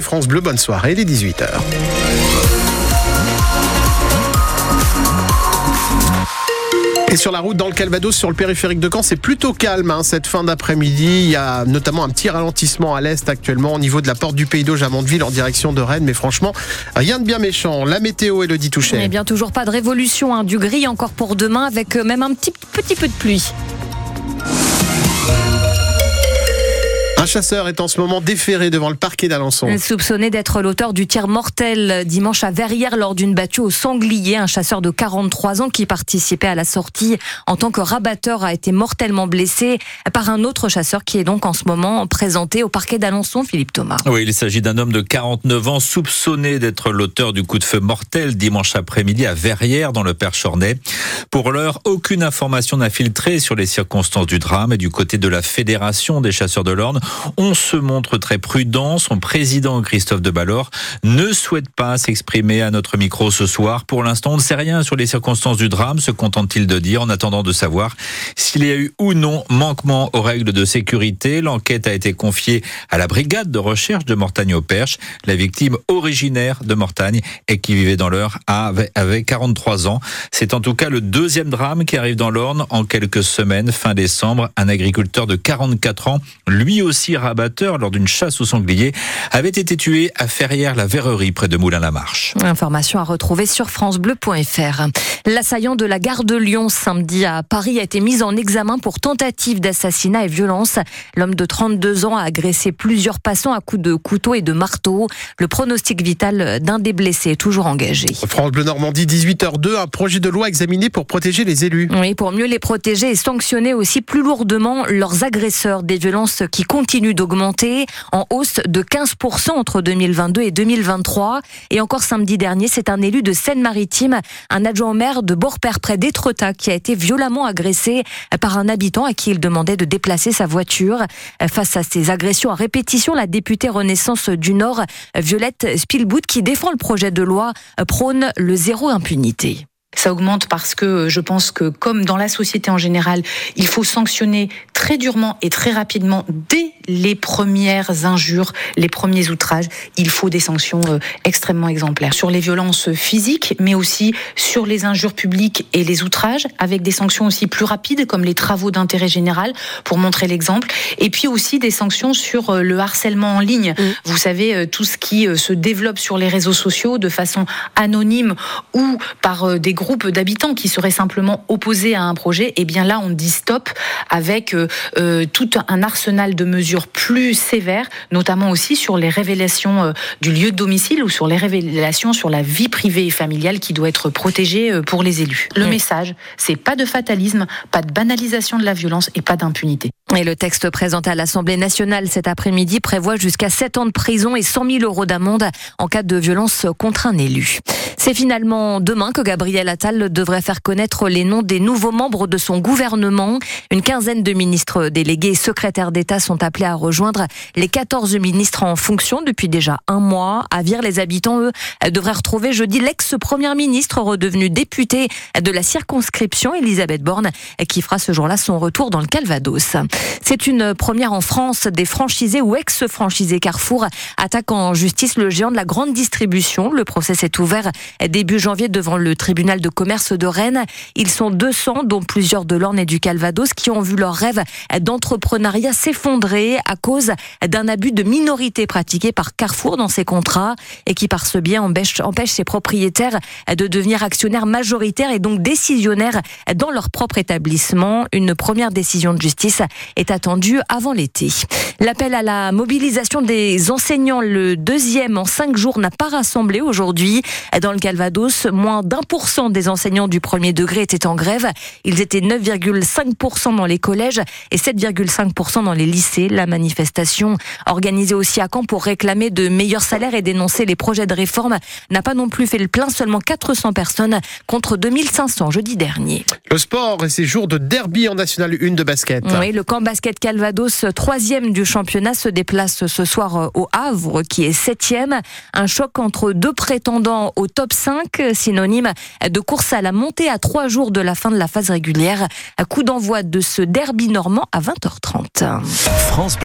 France Bleu, bonne soirée, il est 18h. Et sur la route dans le Calvados, sur le périphérique de Caen, c'est plutôt calme hein, cette fin d'après-midi. Il y a notamment un petit ralentissement à l'est actuellement au niveau de la porte du Pays d'Auge à Mondeville en direction de Rennes. Mais franchement, rien de bien méchant. La météo, Elodie Touché. Eh bien, toujours pas de révolution. Hein. Du gris encore pour demain avec même un petit, petit peu de pluie. Un chasseur est en ce moment déféré devant le parquet d'Alençon. Soupçonné d'être l'auteur du tir mortel dimanche à Verrières lors d'une battue au sanglier, un chasseur de 43 ans qui participait à la sortie en tant que rabatteur a été mortellement blessé par un autre chasseur qui est donc en ce moment présenté au parquet d'Alençon, Philippe Thomas. Oui, il s'agit d'un homme de 49 ans soupçonné d'être l'auteur du coup de feu mortel dimanche après-midi à Verrières dans le Perchornay. Pour l'heure, aucune information n'a filtré sur les circonstances du drame et du côté de la Fédération des chasseurs de l'Orne, on se montre très prudent. Son président, Christophe de Ballor, ne souhaite pas s'exprimer à notre micro ce soir. Pour l'instant, on ne sait rien sur les circonstances du drame, se contente-t-il de dire, en attendant de savoir s'il y a eu ou non manquement aux règles de sécurité. L'enquête a été confiée à la brigade de recherche de Mortagne au Perche. La victime originaire de Mortagne et qui vivait dans l'heure avait 43 ans. C'est en tout cas le deuxième drame qui arrive dans l'Orne en quelques semaines, fin décembre. Un agriculteur de 44 ans, lui aussi rabatteur lors d'une chasse au sanglier, avait été tué à Ferrières-la-Verrerie près de Moulins-la-Marche. Information à retrouver sur francebleu.fr. L'assaillant de la gare de Lyon samedi à Paris a été mis en examen pour tentative d'assassinat et violence. L'homme de 32 ans a agressé plusieurs passants à coups de couteau et de marteau. Le pronostic vital d'un des blessés est toujours engagé. France Bleu Normandie, 18h02, un projet de loi examiné pour protéger les élus. Oui, pour mieux les protéger et sanctionner aussi plus lourdement leurs agresseurs. Des violences qui continuent d'augmenter, en hausse de 15% entre 2022 et 2023. Et encore samedi dernier, c'est un élu de Seine-Maritime, un adjoint au maire de Borpère près d'Étretat, qui a été violemment agressé par un habitant à qui il demandait de déplacer sa voiture. Face à ces agressions à répétition, la députée Renaissance du Nord, Violette Spielbout, qui défend le projet de loi, prône le zéro impunité. Ça augmente parce que je pense que, comme dans la société en général, il faut sanctionner très durement et très rapidement dès les premières injures, les premiers outrages. Il faut des sanctions euh, extrêmement exemplaires sur les violences physiques, mais aussi sur les injures publiques et les outrages, avec des sanctions aussi plus rapides, comme les travaux d'intérêt général, pour montrer l'exemple. Et puis aussi des sanctions sur euh, le harcèlement en ligne. Mmh. Vous savez, euh, tout ce qui se développe sur les réseaux sociaux de façon anonyme ou par des groupes d'habitants qui seraient simplement opposés à un projet. Et eh bien là, on dit stop avec euh, tout un arsenal de mesures plus sévères, notamment aussi sur les révélations euh, du lieu de domicile ou sur les révélations sur la vie privée et familiale qui doit être protégée euh, pour les élus. Le message, c'est pas de fatalisme, pas de banalisation de la violence et pas d'impunité. Et le texte présenté à l'Assemblée nationale cet après-midi prévoit jusqu'à 7 ans de prison et 100 000 euros d'amende en cas de violence contre un élu. C'est finalement demain que Gabriel Attal devrait faire connaître les noms des nouveaux membres de son gouvernement. Une quinzaine de ministres délégués et secrétaires d'État sont appelés à rejoindre les 14 ministres en fonction depuis déjà un mois. À Vire, les habitants, eux, devraient retrouver jeudi l'ex-première ministre redevenu député de la circonscription, Elisabeth Borne, qui fera ce jour-là son retour dans le Calvados. C'est une première en France. Des franchisés ou ex-franchisés Carrefour attaquent en justice le géant de la grande distribution. Le procès s'est ouvert début janvier devant le tribunal de commerce de Rennes. Ils sont 200, dont plusieurs de l'Orne et du Calvados, qui ont vu leur rêve d'entrepreneuriat s'effondrer à cause d'un abus de minorité pratiqué par Carrefour dans ses contrats et qui, par ce biais, empêche, empêche ses propriétaires de devenir actionnaires majoritaires et donc décisionnaires dans leur propre établissement. Une première décision de justice est attendue avant l'été. L'appel à la mobilisation des enseignants, le deuxième en cinq jours, n'a pas rassemblé aujourd'hui. Dans le Calvados, moins d'un pour cent des enseignants du premier degré étaient en grève. Ils étaient 9,5% dans les collèges et 7,5% dans les lycées. La manifestation, organisée aussi à Caen pour réclamer de meilleurs salaires et dénoncer les projets de réforme, n'a pas non plus fait le plein. Seulement 400 personnes contre 2500 jeudi dernier. Le sport et ses jours de derby en National 1 de basket. Oui, le camp basket Calvados, troisième du championnat, se déplace ce soir au Havre, qui est septième. Un choc entre deux prétendants au top 5, synonyme de course à la montée à trois jours de la fin de la phase régulière. Coup d'envoi de ce derby normand à 20h30. France